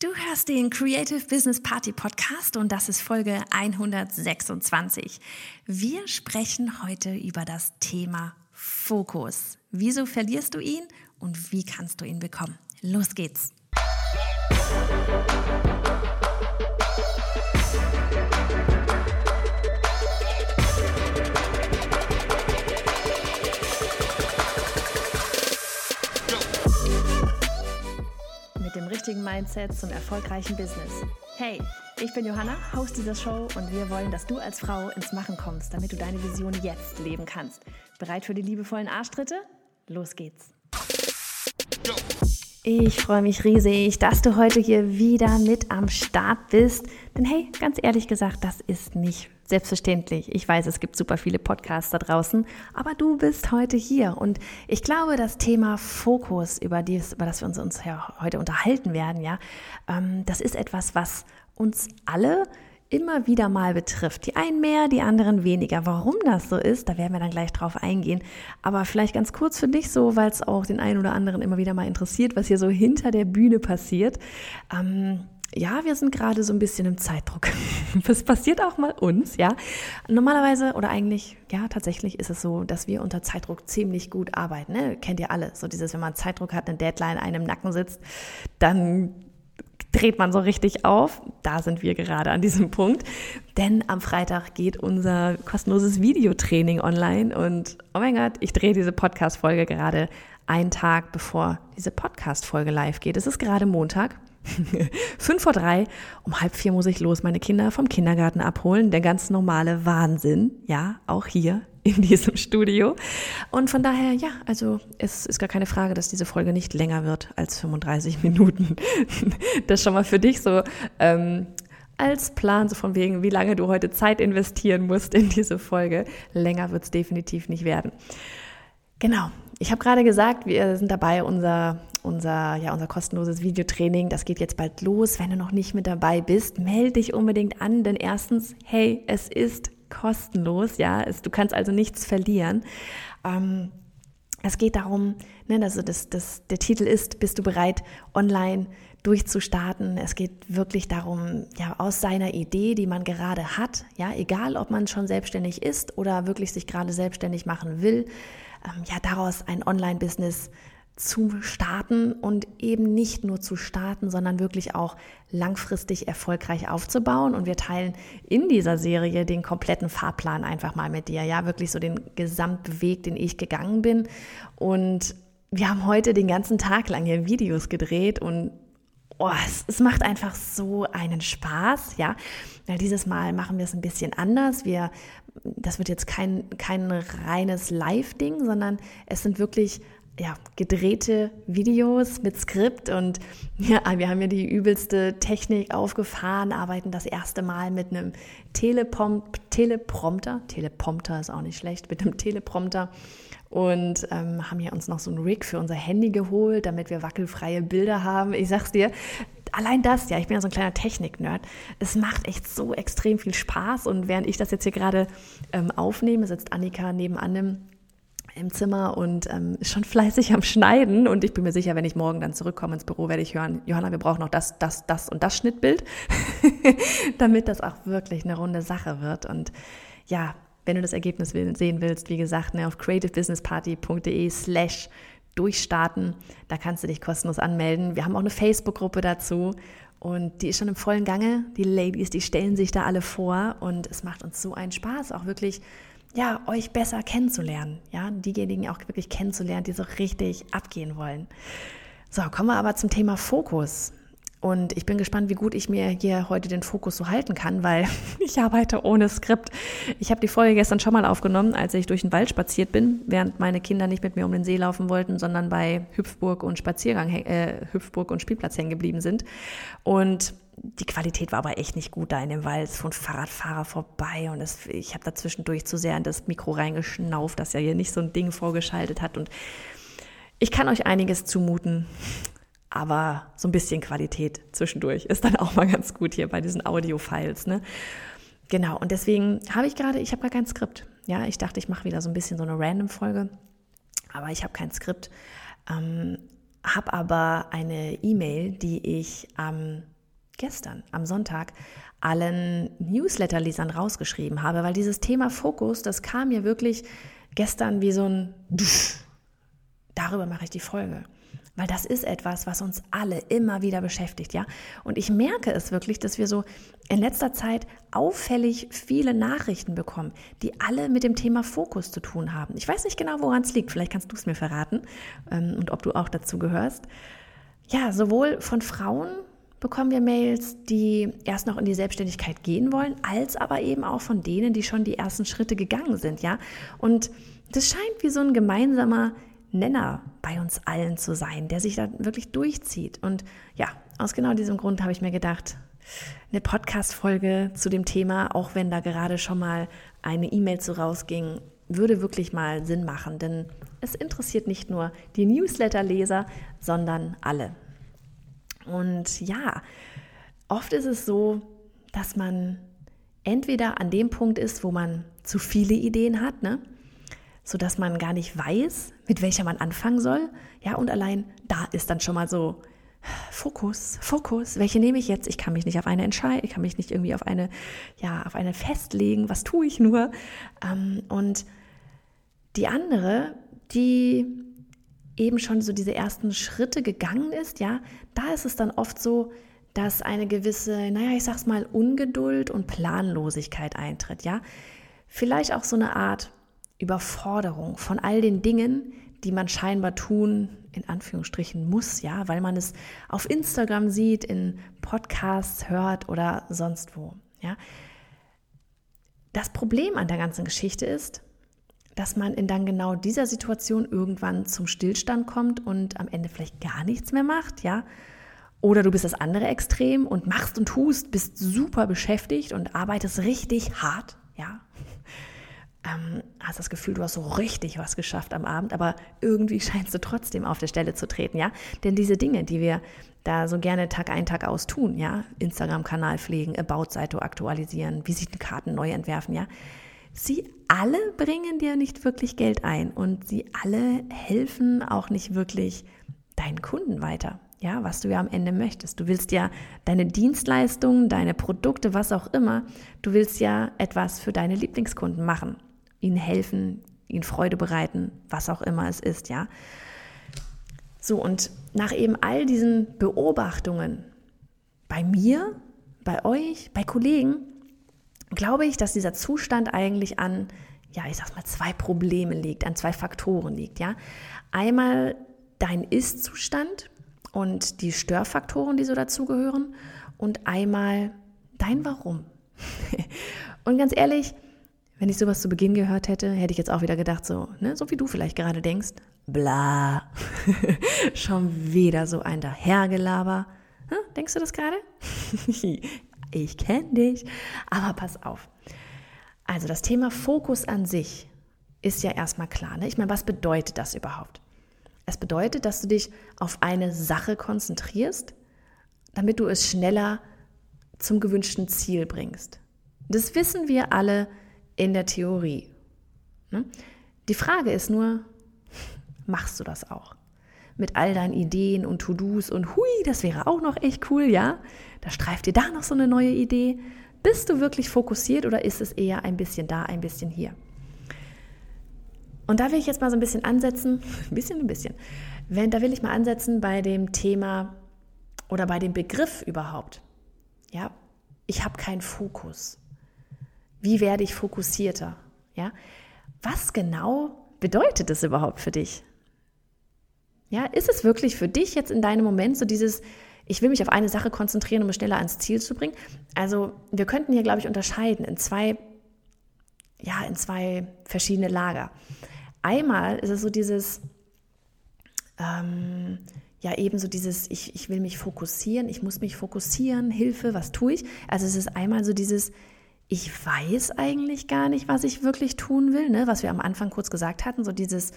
Du hörst den Creative Business Party Podcast und das ist Folge 126. Wir sprechen heute über das Thema Fokus. Wieso verlierst du ihn und wie kannst du ihn bekommen? Los geht's! Richtigen Mindset zum erfolgreichen Business. Hey, ich bin Johanna, Host dieser Show und wir wollen, dass du als Frau ins Machen kommst, damit du deine Vision jetzt leben kannst. Bereit für die liebevollen Arschtritte? Los geht's! Ich freue mich riesig, dass du heute hier wieder mit am Start bist. Denn hey, ganz ehrlich gesagt, das ist nicht selbstverständlich. Ich weiß, es gibt super viele Podcasts da draußen, aber du bist heute hier. Und ich glaube, das Thema Fokus, über, dies, über das wir uns, uns ja heute unterhalten werden, ja, ähm, das ist etwas, was uns alle immer wieder mal betrifft. Die einen mehr, die anderen weniger. Warum das so ist, da werden wir dann gleich drauf eingehen. Aber vielleicht ganz kurz für dich so, weil es auch den einen oder anderen immer wieder mal interessiert, was hier so hinter der Bühne passiert. Ähm, ja, wir sind gerade so ein bisschen im Zeitdruck. Das passiert auch mal uns, ja. Normalerweise oder eigentlich, ja, tatsächlich ist es so, dass wir unter Zeitdruck ziemlich gut arbeiten. Ne? Kennt ihr alle. So dieses, wenn man Zeitdruck hat, eine Deadline einem Nacken sitzt, dann dreht man so richtig auf. Da sind wir gerade an diesem Punkt. Denn am Freitag geht unser kostenloses Videotraining online und oh mein Gott, ich drehe diese Podcast-Folge gerade einen Tag bevor diese Podcast-Folge live geht. Es ist gerade Montag. Fünf vor drei, um halb vier muss ich los meine Kinder vom Kindergarten abholen. Der ganz normale Wahnsinn, ja, auch hier in diesem Studio. Und von daher, ja, also es ist gar keine Frage, dass diese Folge nicht länger wird als 35 Minuten. Das schon mal für dich so ähm, als Plan, so von wegen, wie lange du heute Zeit investieren musst in diese Folge. Länger wird es definitiv nicht werden. Genau. Ich habe gerade gesagt, wir sind dabei, unser, unser, ja, unser kostenloses Videotraining, das geht jetzt bald los. Wenn du noch nicht mit dabei bist, melde dich unbedingt an, denn erstens, hey, es ist kostenlos, ja, es, du kannst also nichts verlieren. Ähm, es geht darum, ne, also das, das, der Titel ist, bist du bereit, online durchzustarten. Es geht wirklich darum, ja, aus seiner Idee, die man gerade hat, ja, egal ob man schon selbstständig ist oder wirklich sich gerade selbstständig machen will, ähm, ja, daraus ein Online-Business zu starten und eben nicht nur zu starten, sondern wirklich auch langfristig erfolgreich aufzubauen. Und wir teilen in dieser Serie den kompletten Fahrplan einfach mal mit dir. Ja, wirklich so den Gesamtweg, den ich gegangen bin. Und wir haben heute den ganzen Tag lang hier Videos gedreht und oh, es, es, macht einfach so einen Spaß, ja. Weil dieses Mal machen wir es ein bisschen anders. Wir, das wird jetzt kein, kein reines Live-Ding, sondern es sind wirklich ja, gedrehte Videos mit Skript und ja, wir haben ja die übelste Technik aufgefahren, arbeiten das erste Mal mit einem Telepom Teleprompter, Teleprompter ist auch nicht schlecht, mit einem Teleprompter. Und ähm, haben ja uns noch so ein Rig für unser Handy geholt, damit wir wackelfreie Bilder haben. Ich sag's dir, allein das, ja, ich bin ja so ein kleiner Technik-Nerd, es macht echt so extrem viel Spaß. Und während ich das jetzt hier gerade ähm, aufnehme, sitzt Annika nebenan im im Zimmer und ähm, ist schon fleißig am Schneiden. Und ich bin mir sicher, wenn ich morgen dann zurückkomme ins Büro, werde ich hören, Johanna, wir brauchen noch das, das, das und das Schnittbild, damit das auch wirklich eine runde Sache wird. Und ja, wenn du das Ergebnis sehen willst, wie gesagt, ne, auf creativebusinessparty.de slash durchstarten, da kannst du dich kostenlos anmelden. Wir haben auch eine Facebook-Gruppe dazu. Und die ist schon im vollen Gange. Die Ladies, die stellen sich da alle vor und es macht uns so einen Spaß, auch wirklich ja, euch besser kennenzulernen. Ja, diejenigen auch wirklich kennenzulernen, die so richtig abgehen wollen. So, kommen wir aber zum Thema Fokus. Und ich bin gespannt, wie gut ich mir hier heute den Fokus so halten kann, weil ich arbeite ohne Skript. Ich habe die Folge gestern schon mal aufgenommen, als ich durch den Wald spaziert bin, während meine Kinder nicht mit mir um den See laufen wollten, sondern bei Hüpfburg und Spaziergang, äh, Hüpfburg und Spielplatz hängen geblieben sind. Und die Qualität war aber echt nicht gut da in dem Wald. Es fuhr Fahrradfahrer vorbei und es, ich habe da zwischendurch zu sehr in das Mikro reingeschnauft, dass er hier nicht so ein Ding vorgeschaltet hat. Und ich kann euch einiges zumuten, aber so ein bisschen Qualität zwischendurch ist dann auch mal ganz gut hier bei diesen Audio-Files. Ne? Genau, und deswegen habe ich gerade, ich habe gar kein Skript. Ja, ich dachte, ich mache wieder so ein bisschen so eine Random-Folge, aber ich habe kein Skript. Ähm, habe aber eine E-Mail, die ich am gestern, am Sonntag, allen Newsletter-Lesern rausgeschrieben habe, weil dieses Thema Fokus, das kam mir wirklich gestern wie so ein Darüber mache ich die Folge. Weil das ist etwas, was uns alle immer wieder beschäftigt, ja. Und ich merke es wirklich, dass wir so in letzter Zeit auffällig viele Nachrichten bekommen, die alle mit dem Thema Fokus zu tun haben. Ich weiß nicht genau, woran es liegt. Vielleicht kannst du es mir verraten ähm, und ob du auch dazu gehörst. Ja, sowohl von Frauen bekommen wir Mails, die erst noch in die Selbstständigkeit gehen wollen, als aber eben auch von denen, die schon die ersten Schritte gegangen sind, ja. Und das scheint wie so ein gemeinsamer Nenner bei uns allen zu sein, der sich da wirklich durchzieht. Und ja, aus genau diesem Grund habe ich mir gedacht, eine Podcast-Folge zu dem Thema, auch wenn da gerade schon mal eine E-Mail zu rausging, würde wirklich mal Sinn machen, denn es interessiert nicht nur die Newsletter-Leser, sondern alle. Und ja, oft ist es so, dass man entweder an dem Punkt ist, wo man zu viele Ideen hat, ne? so man gar nicht weiß, mit welcher man anfangen soll. Ja, und allein da ist dann schon mal so Fokus, Fokus. Welche nehme ich jetzt? Ich kann mich nicht auf eine entscheiden, ich kann mich nicht irgendwie auf eine, ja, auf eine festlegen. Was tue ich nur? Ähm, und die andere, die eben schon so diese ersten Schritte gegangen ist, ja, da ist es dann oft so, dass eine gewisse, naja, ich sag's mal, Ungeduld und Planlosigkeit eintritt, ja. Vielleicht auch so eine Art Überforderung von all den Dingen, die man scheinbar tun, in Anführungsstrichen muss, ja, weil man es auf Instagram sieht, in Podcasts hört oder sonst wo, ja. Das Problem an der ganzen Geschichte ist, dass man in dann genau dieser Situation irgendwann zum Stillstand kommt und am Ende vielleicht gar nichts mehr macht, ja. Oder du bist das andere Extrem und machst und tust, bist super beschäftigt und arbeitest richtig hart, ja ähm, hast das Gefühl, du hast so richtig was geschafft am Abend, aber irgendwie scheinst du trotzdem auf der Stelle zu treten, ja? Denn diese Dinge, die wir da so gerne Tag ein, Tag aus tun, ja? Instagram-Kanal pflegen, About-Seite aktualisieren, Visitenkarten neu entwerfen, ja? Sie alle bringen dir nicht wirklich Geld ein und sie alle helfen auch nicht wirklich deinen Kunden weiter. Ja, was du ja am Ende möchtest. Du willst ja deine Dienstleistungen, deine Produkte, was auch immer, du willst ja etwas für deine Lieblingskunden machen ihnen helfen, ihnen Freude bereiten, was auch immer es ist, ja. So, und nach eben all diesen Beobachtungen bei mir, bei euch, bei Kollegen, glaube ich, dass dieser Zustand eigentlich an, ja, ich sag's mal, zwei Probleme liegt, an zwei Faktoren liegt, ja. Einmal dein Ist-Zustand und die Störfaktoren, die so dazugehören, und einmal dein Warum. und ganz ehrlich, wenn ich sowas zu Beginn gehört hätte, hätte ich jetzt auch wieder gedacht, so, ne, so wie du vielleicht gerade denkst, bla, schon wieder so ein Dahergelaber. Hm, denkst du das gerade? ich kenne dich. Aber pass auf. Also das Thema Fokus an sich ist ja erstmal klar. Ne? Ich meine, was bedeutet das überhaupt? Es bedeutet, dass du dich auf eine Sache konzentrierst, damit du es schneller zum gewünschten Ziel bringst. Das wissen wir alle in der Theorie. Ne? Die Frage ist nur, machst du das auch? Mit all deinen Ideen und To-Dos und hui, das wäre auch noch echt cool, ja? Da streift dir da noch so eine neue Idee. Bist du wirklich fokussiert oder ist es eher ein bisschen da, ein bisschen hier? Und da will ich jetzt mal so ein bisschen ansetzen, ein bisschen, ein bisschen. Wenn, da will ich mal ansetzen bei dem Thema oder bei dem Begriff überhaupt. Ja, ich habe keinen Fokus. Wie werde ich fokussierter? Ja? Was genau bedeutet es überhaupt für dich? Ja, ist es wirklich für dich jetzt in deinem Moment so dieses, ich will mich auf eine Sache konzentrieren, um es schneller ans Ziel zu bringen? Also, wir könnten hier, glaube ich, unterscheiden in zwei, ja, in zwei verschiedene Lager. Einmal ist es so dieses, ähm, ja, eben so dieses, ich, ich will mich fokussieren, ich muss mich fokussieren, Hilfe, was tue ich? Also, es ist einmal so dieses, ich weiß eigentlich gar nicht, was ich wirklich tun will, ne? was wir am Anfang kurz gesagt hatten, so dieses,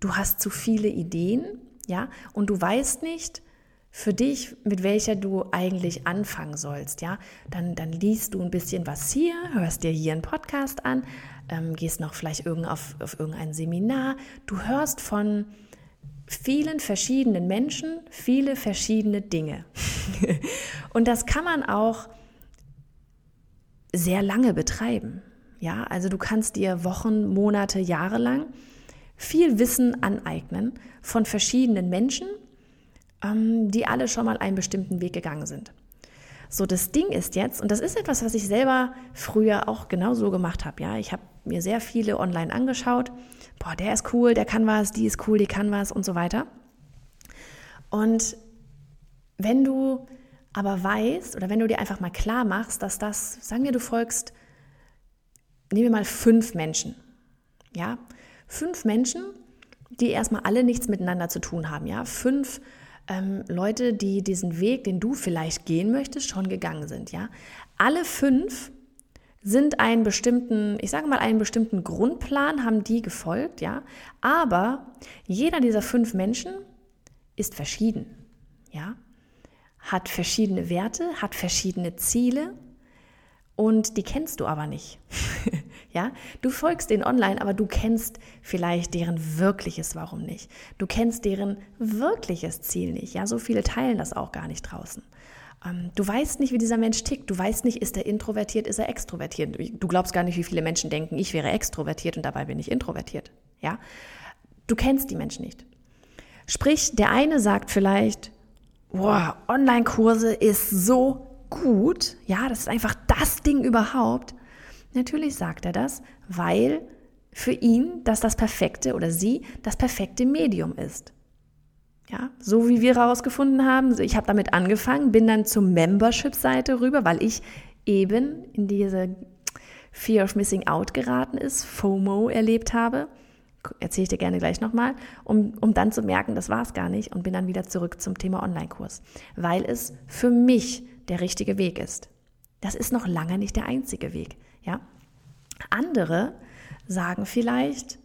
du hast zu viele Ideen, ja, und du weißt nicht für dich, mit welcher du eigentlich anfangen sollst, ja, dann, dann liest du ein bisschen was hier, hörst dir hier einen Podcast an, ähm, gehst noch vielleicht irgend auf, auf irgendein Seminar, du hörst von vielen verschiedenen Menschen viele verschiedene Dinge. und das kann man auch sehr lange betreiben. Ja, also du kannst dir Wochen, Monate, Jahre lang viel Wissen aneignen von verschiedenen Menschen, ähm, die alle schon mal einen bestimmten Weg gegangen sind. So, das Ding ist jetzt, und das ist etwas, was ich selber früher auch genau so gemacht habe. Ja, ich habe mir sehr viele online angeschaut. Boah, der ist cool, der kann was, die ist cool, die kann was und so weiter. Und wenn du aber weißt oder wenn du dir einfach mal klar machst, dass das, sagen wir, du folgst, nehmen wir mal fünf Menschen. Ja, fünf Menschen, die erstmal alle nichts miteinander zu tun haben. Ja, fünf ähm, Leute, die diesen Weg, den du vielleicht gehen möchtest, schon gegangen sind. Ja, alle fünf sind einen bestimmten, ich sage mal einen bestimmten Grundplan, haben die gefolgt, ja. Aber jeder dieser fünf Menschen ist verschieden, ja, hat verschiedene Werte, hat verschiedene Ziele und die kennst du aber nicht. ja, du folgst denen online, aber du kennst vielleicht deren wirkliches Warum nicht. Du kennst deren wirkliches Ziel nicht. Ja, so viele teilen das auch gar nicht draußen. Ähm, du weißt nicht, wie dieser Mensch tickt. Du weißt nicht, ist er introvertiert, ist er extrovertiert. Du glaubst gar nicht, wie viele Menschen denken, ich wäre extrovertiert und dabei bin ich introvertiert. Ja, du kennst die Menschen nicht. Sprich, der eine sagt vielleicht, boah, Online-Kurse ist so gut. Ja, das ist einfach das Ding überhaupt. Natürlich sagt er das, weil für ihn das das perfekte oder sie das perfekte Medium ist. Ja, so wie wir herausgefunden haben, ich habe damit angefangen, bin dann zur Membership-Seite rüber, weil ich eben in diese Fear of Missing Out geraten ist, FOMO erlebt habe. Erzähle ich dir gerne gleich nochmal, um, um dann zu merken, das war es gar nicht und bin dann wieder zurück zum Thema Online-Kurs, weil es für mich der richtige Weg ist. Das ist noch lange nicht der einzige Weg. Ja? Andere sagen vielleicht,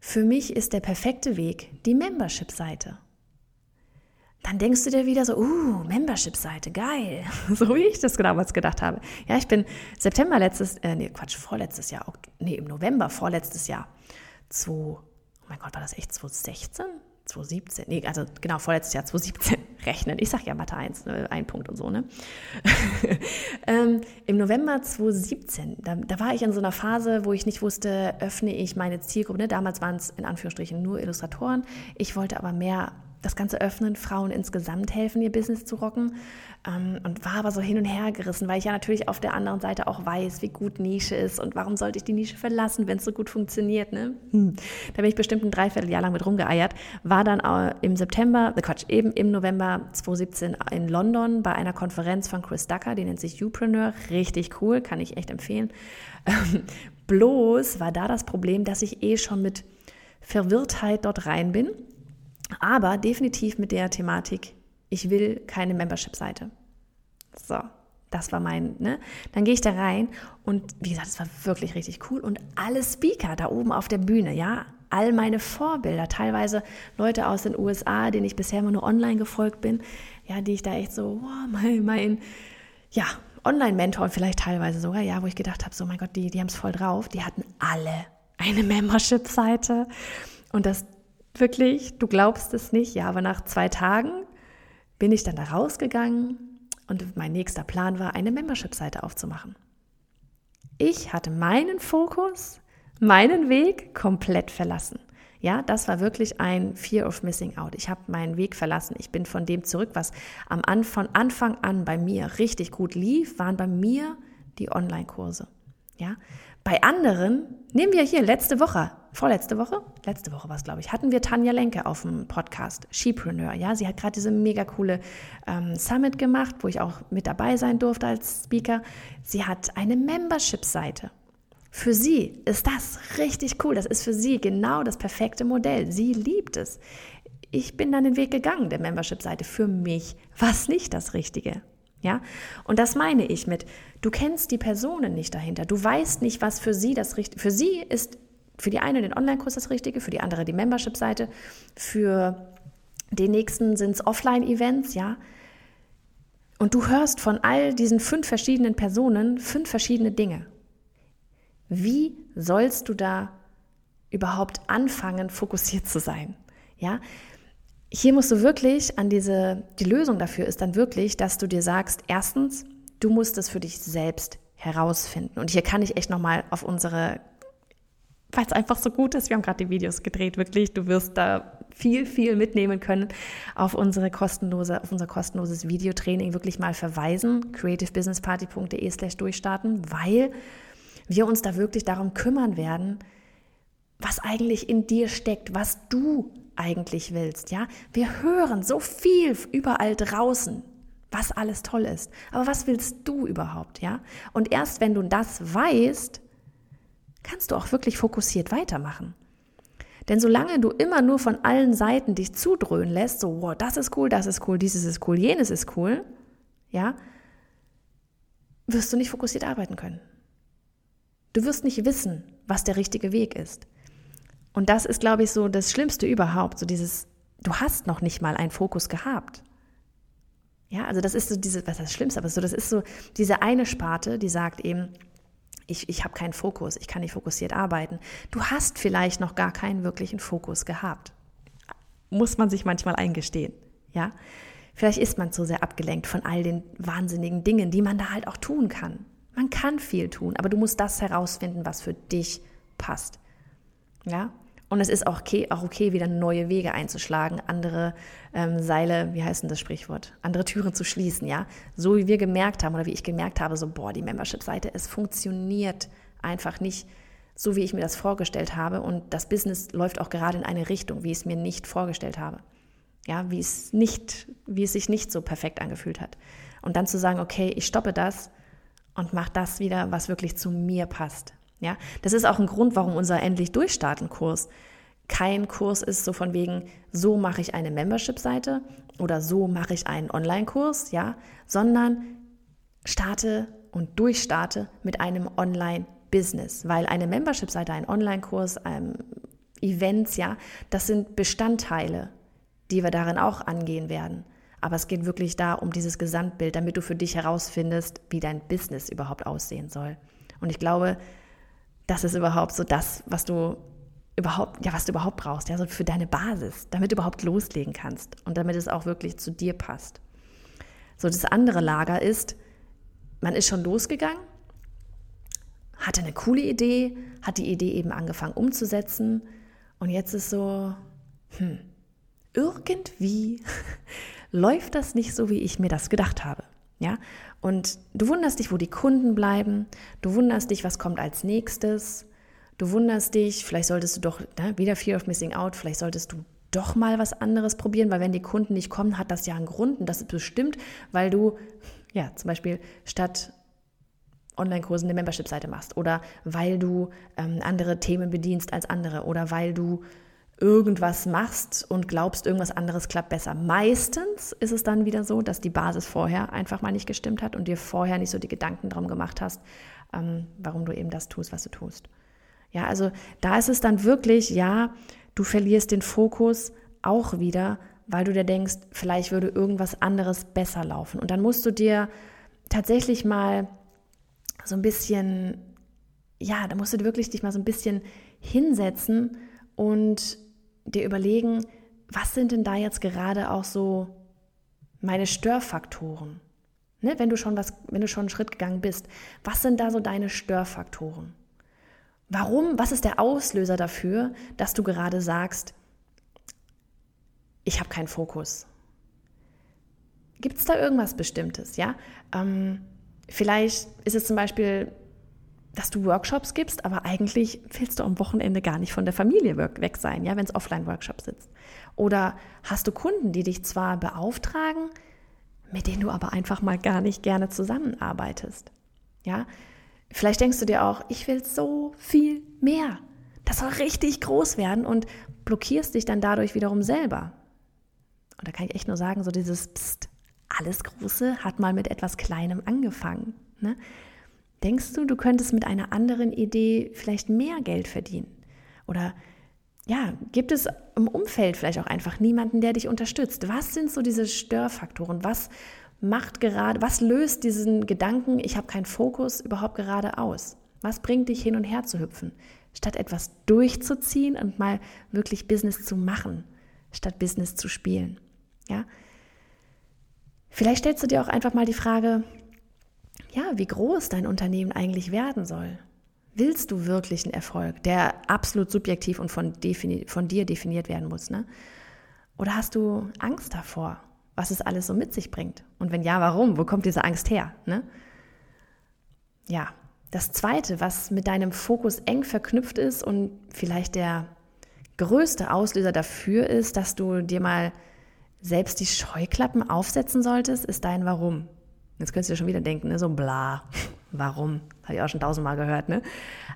für mich ist der perfekte Weg die Membership-Seite dann denkst du dir wieder so, uh, Membership-Seite, geil. So wie ich das damals gedacht habe. Ja, ich bin September letztes, äh, nee, Quatsch, vorletztes Jahr, nee, im November vorletztes Jahr, zu, oh mein Gott, war das echt 2016? 2017, nee, also genau, vorletztes Jahr 2017 rechnen. Ich sage ja Mathe 1, ne, ein Punkt und so, ne? ähm, Im November 2017, da, da, war ich in so einer Phase, wo ich nicht wusste, öffne ich meine Zielgruppe. Ne? Damals waren es in Anführungsstrichen nur Illustratoren. Ich wollte aber mehr das Ganze öffnen, Frauen insgesamt helfen, ihr Business zu rocken. Ähm, und war aber so hin und her gerissen, weil ich ja natürlich auf der anderen Seite auch weiß, wie gut Nische ist und warum sollte ich die Nische verlassen, wenn es so gut funktioniert. Ne? Hm. Da bin ich bestimmt ein Dreivierteljahr lang mit rumgeeiert. War dann im September, äh Quatsch, eben im November 2017 in London bei einer Konferenz von Chris Ducker, die nennt sich Upreneur. Richtig cool, kann ich echt empfehlen. Ähm, bloß war da das Problem, dass ich eh schon mit Verwirrtheit dort rein bin aber definitiv mit der Thematik, ich will keine Membership-Seite. So, das war mein, ne? Dann gehe ich da rein und wie gesagt, es war wirklich richtig cool. Und alle Speaker da oben auf der Bühne, ja, all meine Vorbilder, teilweise Leute aus den USA, denen ich bisher immer nur online gefolgt bin, ja, die ich da echt so, wow, mein, mein, ja, Online-Mentor vielleicht teilweise sogar, ja, wo ich gedacht habe, so mein Gott, die, die haben es voll drauf. Die hatten alle eine Membership-Seite. Und das Wirklich, du glaubst es nicht, ja, aber nach zwei Tagen bin ich dann da rausgegangen und mein nächster Plan war, eine Membership-Seite aufzumachen. Ich hatte meinen Fokus, meinen Weg komplett verlassen. Ja, das war wirklich ein Fear of Missing Out. Ich habe meinen Weg verlassen. Ich bin von dem zurück, was am Anfang, von Anfang an bei mir richtig gut lief, waren bei mir die Online-Kurse. Ja, bei anderen, nehmen wir hier letzte Woche, vorletzte Woche, letzte Woche war es, glaube ich, hatten wir Tanja Lenke auf dem Podcast, Shepreneur. Ja, sie hat gerade diese mega coole ähm, Summit gemacht, wo ich auch mit dabei sein durfte als Speaker. Sie hat eine Membership-Seite. Für sie ist das richtig cool. Das ist für sie genau das perfekte Modell. Sie liebt es. Ich bin dann den Weg gegangen der Membership-Seite. Für mich war es nicht das Richtige. Ja, und das meine ich mit, du kennst die Personen nicht dahinter. Du weißt nicht, was für sie das Richtige Für sie ist für die eine den Online-Kurs das Richtige, für die andere die Membership-Seite, für den nächsten sind es Offline-Events, ja. Und du hörst von all diesen fünf verschiedenen Personen fünf verschiedene Dinge. Wie sollst du da überhaupt anfangen, fokussiert zu sein? Ja, hier musst du wirklich an diese, die Lösung dafür ist dann wirklich, dass du dir sagst, erstens, du musst es für dich selbst herausfinden. Und hier kann ich echt nochmal auf unsere, weil es einfach so gut ist, wir haben gerade die Videos gedreht, wirklich, du wirst da viel, viel mitnehmen können, auf unsere kostenlose, auf unser kostenloses Videotraining wirklich mal verweisen, creativebusinessparty.de slash durchstarten, weil wir uns da wirklich darum kümmern werden, was eigentlich in dir steckt, was du eigentlich willst, ja? Wir hören so viel überall draußen, was alles toll ist. Aber was willst du überhaupt, ja? Und erst wenn du das weißt, kannst du auch wirklich fokussiert weitermachen. Denn solange du immer nur von allen Seiten dich zudröhnen lässt, so, wow, das ist cool, das ist cool, dieses ist cool, jenes ist cool, ja, wirst du nicht fokussiert arbeiten können. Du wirst nicht wissen, was der richtige Weg ist. Und das ist, glaube ich, so das Schlimmste überhaupt, so dieses, du hast noch nicht mal einen Fokus gehabt. Ja, also das ist so diese, was ist das Schlimmste, aber so, das ist so diese eine Sparte, die sagt eben, ich, ich habe keinen Fokus, ich kann nicht fokussiert arbeiten. Du hast vielleicht noch gar keinen wirklichen Fokus gehabt. Muss man sich manchmal eingestehen. Ja, vielleicht ist man zu sehr abgelenkt von all den wahnsinnigen Dingen, die man da halt auch tun kann. Man kann viel tun, aber du musst das herausfinden, was für dich passt. Ja, und es ist auch okay, auch okay, wieder neue Wege einzuschlagen, andere ähm, Seile, wie heißt denn das Sprichwort, andere Türen zu schließen, ja. So wie wir gemerkt haben oder wie ich gemerkt habe, so, boah, die Membership-Seite, es funktioniert einfach nicht so, wie ich mir das vorgestellt habe. Und das Business läuft auch gerade in eine Richtung, wie ich es mir nicht vorgestellt habe. Ja, wie es nicht, wie es sich nicht so perfekt angefühlt hat. Und dann zu sagen, okay, ich stoppe das und mache das wieder, was wirklich zu mir passt. Ja, das ist auch ein Grund, warum unser endlich durchstarten Kurs kein Kurs ist, so von wegen, so mache ich eine Membership-Seite oder so mache ich einen Online-Kurs, ja, sondern starte und durchstarte mit einem Online-Business, weil eine Membership-Seite, ein Online-Kurs, ähm, Events, ja, das sind Bestandteile, die wir darin auch angehen werden. Aber es geht wirklich da um dieses Gesamtbild, damit du für dich herausfindest, wie dein Business überhaupt aussehen soll. Und ich glaube, das ist überhaupt so das, was du überhaupt, ja, was du überhaupt brauchst, ja, so für deine Basis, damit du überhaupt loslegen kannst und damit es auch wirklich zu dir passt. So, das andere Lager ist, man ist schon losgegangen, hatte eine coole Idee, hat die Idee eben angefangen umzusetzen und jetzt ist so, hm, irgendwie läuft das nicht so, wie ich mir das gedacht habe. Ja, und du wunderst dich, wo die Kunden bleiben, du wunderst dich, was kommt als nächstes, du wunderst dich, vielleicht solltest du doch, ne, wieder Fear of Missing Out, vielleicht solltest du doch mal was anderes probieren, weil wenn die Kunden nicht kommen, hat das ja einen Grund und das ist bestimmt, weil du, ja, zum Beispiel statt Online-Kursen eine Membership-Seite machst oder weil du ähm, andere Themen bedienst als andere oder weil du irgendwas machst und glaubst, irgendwas anderes klappt besser. Meistens ist es dann wieder so, dass die Basis vorher einfach mal nicht gestimmt hat und dir vorher nicht so die Gedanken drum gemacht hast, ähm, warum du eben das tust, was du tust. Ja, also da ist es dann wirklich, ja, du verlierst den Fokus auch wieder, weil du dir denkst, vielleicht würde irgendwas anderes besser laufen. Und dann musst du dir tatsächlich mal so ein bisschen, ja, da musst du wirklich dich mal so ein bisschen hinsetzen und dir überlegen, was sind denn da jetzt gerade auch so meine Störfaktoren? Ne, wenn du schon was, wenn du schon einen Schritt gegangen bist, was sind da so deine Störfaktoren? Warum? Was ist der Auslöser dafür, dass du gerade sagst, ich habe keinen Fokus? Gibt es da irgendwas Bestimmtes? Ja, ähm, vielleicht ist es zum Beispiel dass du Workshops gibst, aber eigentlich willst du am Wochenende gar nicht von der Familie weg sein, ja, wenn es Offline-Workshops sitzt. Oder hast du Kunden, die dich zwar beauftragen, mit denen du aber einfach mal gar nicht gerne zusammenarbeitest. Ja, vielleicht denkst du dir auch, ich will so viel mehr. Das soll richtig groß werden und blockierst dich dann dadurch wiederum selber. Und da kann ich echt nur sagen, so dieses Psst, alles Große hat mal mit etwas Kleinem angefangen. Ne? Denkst du, du könntest mit einer anderen Idee vielleicht mehr Geld verdienen? Oder ja, gibt es im Umfeld vielleicht auch einfach niemanden, der dich unterstützt? Was sind so diese Störfaktoren? Was macht gerade, was löst diesen Gedanken, ich habe keinen Fokus überhaupt gerade aus? Was bringt dich hin und her zu hüpfen? Statt etwas durchzuziehen und mal wirklich Business zu machen. statt Business zu spielen. Ja? Vielleicht stellst du dir auch einfach mal die Frage, ja, wie groß dein Unternehmen eigentlich werden soll. Willst du wirklich einen Erfolg, der absolut subjektiv und von, von dir definiert werden muss? Ne? Oder hast du Angst davor, was es alles so mit sich bringt? Und wenn ja, warum? Wo kommt diese Angst her? Ne? Ja, das Zweite, was mit deinem Fokus eng verknüpft ist und vielleicht der größte Auslöser dafür ist, dass du dir mal selbst die Scheuklappen aufsetzen solltest, ist dein Warum. Jetzt könntest du dir schon wieder denken, ne? so bla, warum? Habe ich auch schon tausendmal gehört, ne?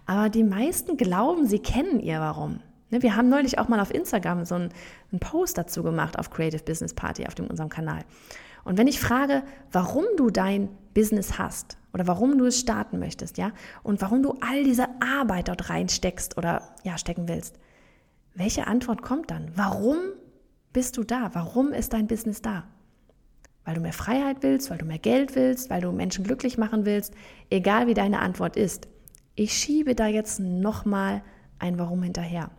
Aber die meisten glauben, sie kennen ihr Warum. Ne? Wir haben neulich auch mal auf Instagram so einen, einen Post dazu gemacht auf Creative Business Party auf dem, unserem Kanal. Und wenn ich frage, warum du dein Business hast oder warum du es starten möchtest, ja, und warum du all diese Arbeit dort reinsteckst oder ja, stecken willst, welche Antwort kommt dann? Warum bist du da? Warum ist dein Business da? Weil du mehr Freiheit willst, weil du mehr Geld willst, weil du Menschen glücklich machen willst, egal wie deine Antwort ist. Ich schiebe da jetzt nochmal ein Warum hinterher.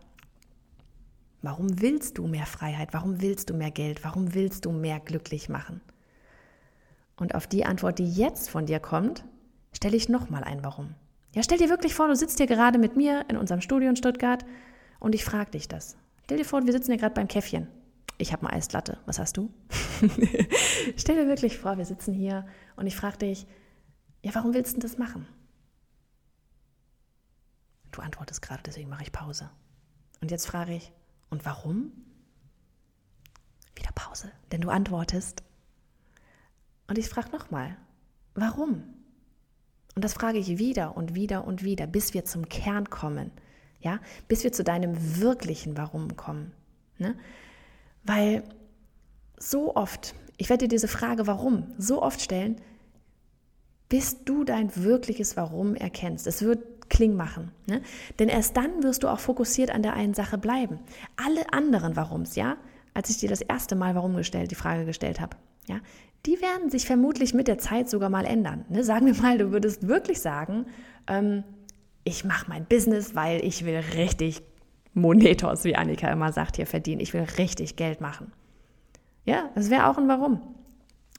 Warum willst du mehr Freiheit? Warum willst du mehr Geld? Warum willst du mehr glücklich machen? Und auf die Antwort, die jetzt von dir kommt, stelle ich nochmal ein Warum. Ja, stell dir wirklich vor, du sitzt hier gerade mit mir in unserem Studio in Stuttgart und ich frage dich das. Stell dir vor, wir sitzen hier gerade beim Käffchen. Ich habe eine Eislatte. Was hast du? stell dir wirklich vor, wir sitzen hier und ich frage dich, ja, warum willst du das machen? Du antwortest gerade, deswegen mache ich Pause. Und jetzt frage ich, und warum? Wieder Pause, denn du antwortest. Und ich frage nochmal, warum? Und das frage ich wieder und wieder und wieder, bis wir zum Kern kommen, ja, bis wir zu deinem wirklichen Warum kommen. Ne? Weil so oft, ich werde dir diese Frage warum so oft stellen, bis du dein wirkliches Warum erkennst. Es wird Kling machen. Ne? Denn erst dann wirst du auch fokussiert an der einen Sache bleiben. Alle anderen Warums, ja, als ich dir das erste Mal Warum gestellt, die Frage gestellt habe, ja, die werden sich vermutlich mit der Zeit sogar mal ändern. Ne? Sagen wir mal, du würdest wirklich sagen, ähm, ich mache mein Business, weil ich will richtig Monetos, wie Annika immer sagt, hier verdienen. Ich will richtig Geld machen. Ja, das wäre auch ein Warum.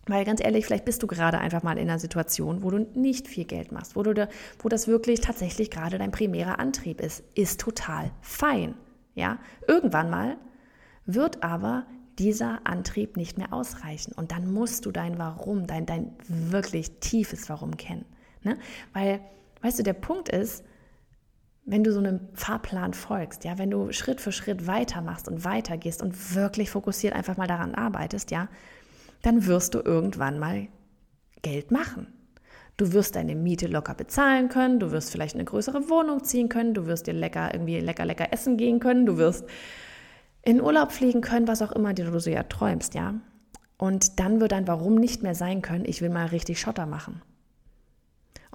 Weil ganz ehrlich, vielleicht bist du gerade einfach mal in einer Situation, wo du nicht viel Geld machst, wo, du da, wo das wirklich tatsächlich gerade dein primärer Antrieb ist. Ist total fein. Ja, irgendwann mal wird aber dieser Antrieb nicht mehr ausreichen. Und dann musst du dein Warum, dein, dein wirklich tiefes Warum kennen. Ne? Weil, weißt du, der Punkt ist, wenn du so einem Fahrplan folgst, ja, wenn du Schritt für Schritt weitermachst und weitergehst und wirklich fokussiert einfach mal daran arbeitest, ja, dann wirst du irgendwann mal Geld machen. Du wirst deine Miete locker bezahlen können, du wirst vielleicht eine größere Wohnung ziehen können, du wirst dir lecker irgendwie lecker lecker essen gehen können, du wirst in Urlaub fliegen können, was auch immer du so ja träumst, ja. Und dann wird dein Warum nicht mehr sein können, ich will mal richtig Schotter machen.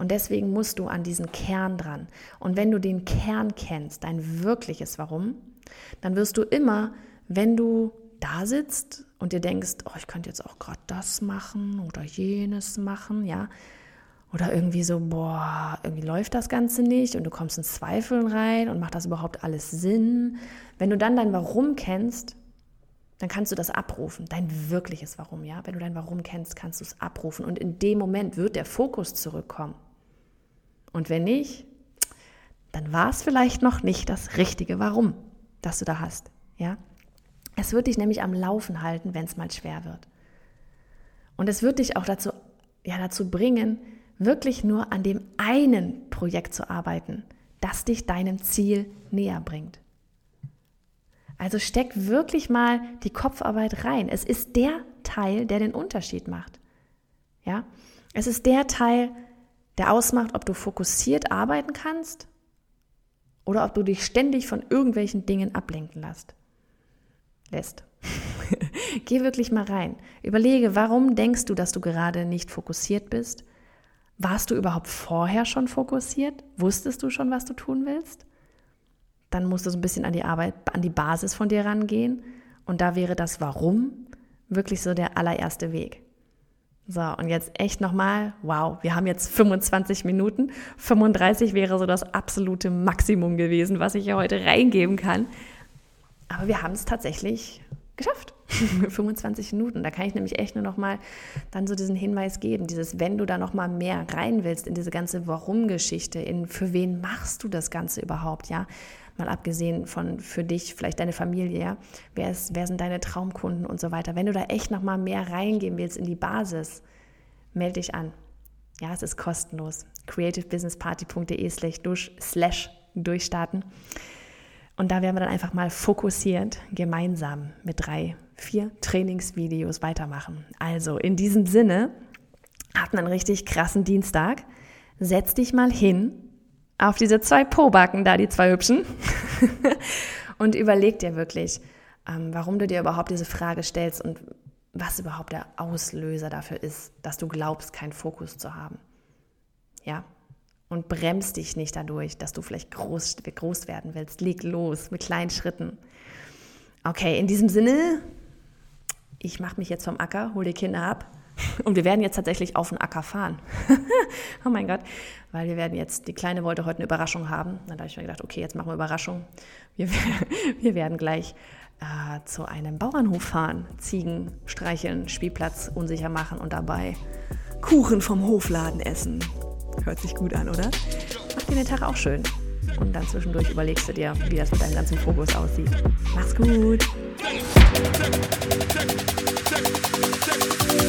Und deswegen musst du an diesen Kern dran. Und wenn du den Kern kennst, dein wirkliches Warum, dann wirst du immer, wenn du da sitzt und dir denkst, oh, ich könnte jetzt auch gerade das machen oder jenes machen, ja, oder irgendwie so, boah, irgendwie läuft das Ganze nicht und du kommst in Zweifeln rein und macht das überhaupt alles Sinn? Wenn du dann dein Warum kennst, dann kannst du das abrufen, dein wirkliches Warum, ja? Wenn du dein Warum kennst, kannst du es abrufen und in dem Moment wird der Fokus zurückkommen. Und wenn nicht, dann war es vielleicht noch nicht das richtige Warum, das du da hast, ja? Es wird dich nämlich am Laufen halten, wenn es mal schwer wird. Und es wird dich auch dazu, ja, dazu bringen, wirklich nur an dem einen Projekt zu arbeiten, das dich deinem Ziel näher bringt. Also steck wirklich mal die Kopfarbeit rein. Es ist der Teil, der den Unterschied macht. Ja? Es ist der Teil, der ausmacht, ob du fokussiert arbeiten kannst oder ob du dich ständig von irgendwelchen Dingen ablenken lässt. lässt. Geh wirklich mal rein. Überlege, warum denkst du, dass du gerade nicht fokussiert bist? Warst du überhaupt vorher schon fokussiert? Wusstest du schon, was du tun willst? Dann musst du so ein bisschen an die Arbeit, an die Basis von dir rangehen. Und da wäre das Warum wirklich so der allererste Weg. So, und jetzt echt nochmal, wow, wir haben jetzt 25 Minuten. 35 wäre so das absolute Maximum gewesen, was ich hier heute reingeben kann. Aber wir haben es tatsächlich geschafft. 25 Minuten. Da kann ich nämlich echt nur noch mal dann so diesen Hinweis geben, dieses, wenn du da noch mal mehr rein willst in diese ganze Warum-Geschichte, in für wen machst du das Ganze überhaupt, ja? Mal abgesehen von für dich, vielleicht deine Familie, ja? Wer, ist, wer sind deine Traumkunden und so weiter. Wenn du da echt noch mal mehr reingehen willst in die Basis, melde dich an. Ja, es ist kostenlos. creativebusinessparty.de slash durchstarten. Und da werden wir dann einfach mal fokussiert gemeinsam mit drei, vier Trainingsvideos weitermachen. Also in diesem Sinne, habt einen richtig krassen Dienstag. Setz dich mal hin auf diese zwei Pobacken da, die zwei hübschen, und überleg dir wirklich, ähm, warum du dir überhaupt diese Frage stellst und was überhaupt der Auslöser dafür ist, dass du glaubst, keinen Fokus zu haben. Ja, und bremst dich nicht dadurch, dass du vielleicht groß, groß werden willst. Leg los mit kleinen Schritten. Okay, in diesem Sinne, ich mache mich jetzt vom Acker, hole die Kinder ab und wir werden jetzt tatsächlich auf den Acker fahren. oh mein Gott, weil wir werden jetzt, die Kleine wollte heute eine Überraschung haben. Dann habe ich mir gedacht, okay, jetzt machen wir Überraschung. Wir, wir werden gleich äh, zu einem Bauernhof fahren, Ziegen streicheln, Spielplatz unsicher machen und dabei Kuchen vom Hofladen essen. Hört sich gut an, oder? Mach dir den Tag auch schön. Und dann zwischendurch überlegst du dir, wie das mit deinem ganzen Fokus aussieht. Mach's gut! check.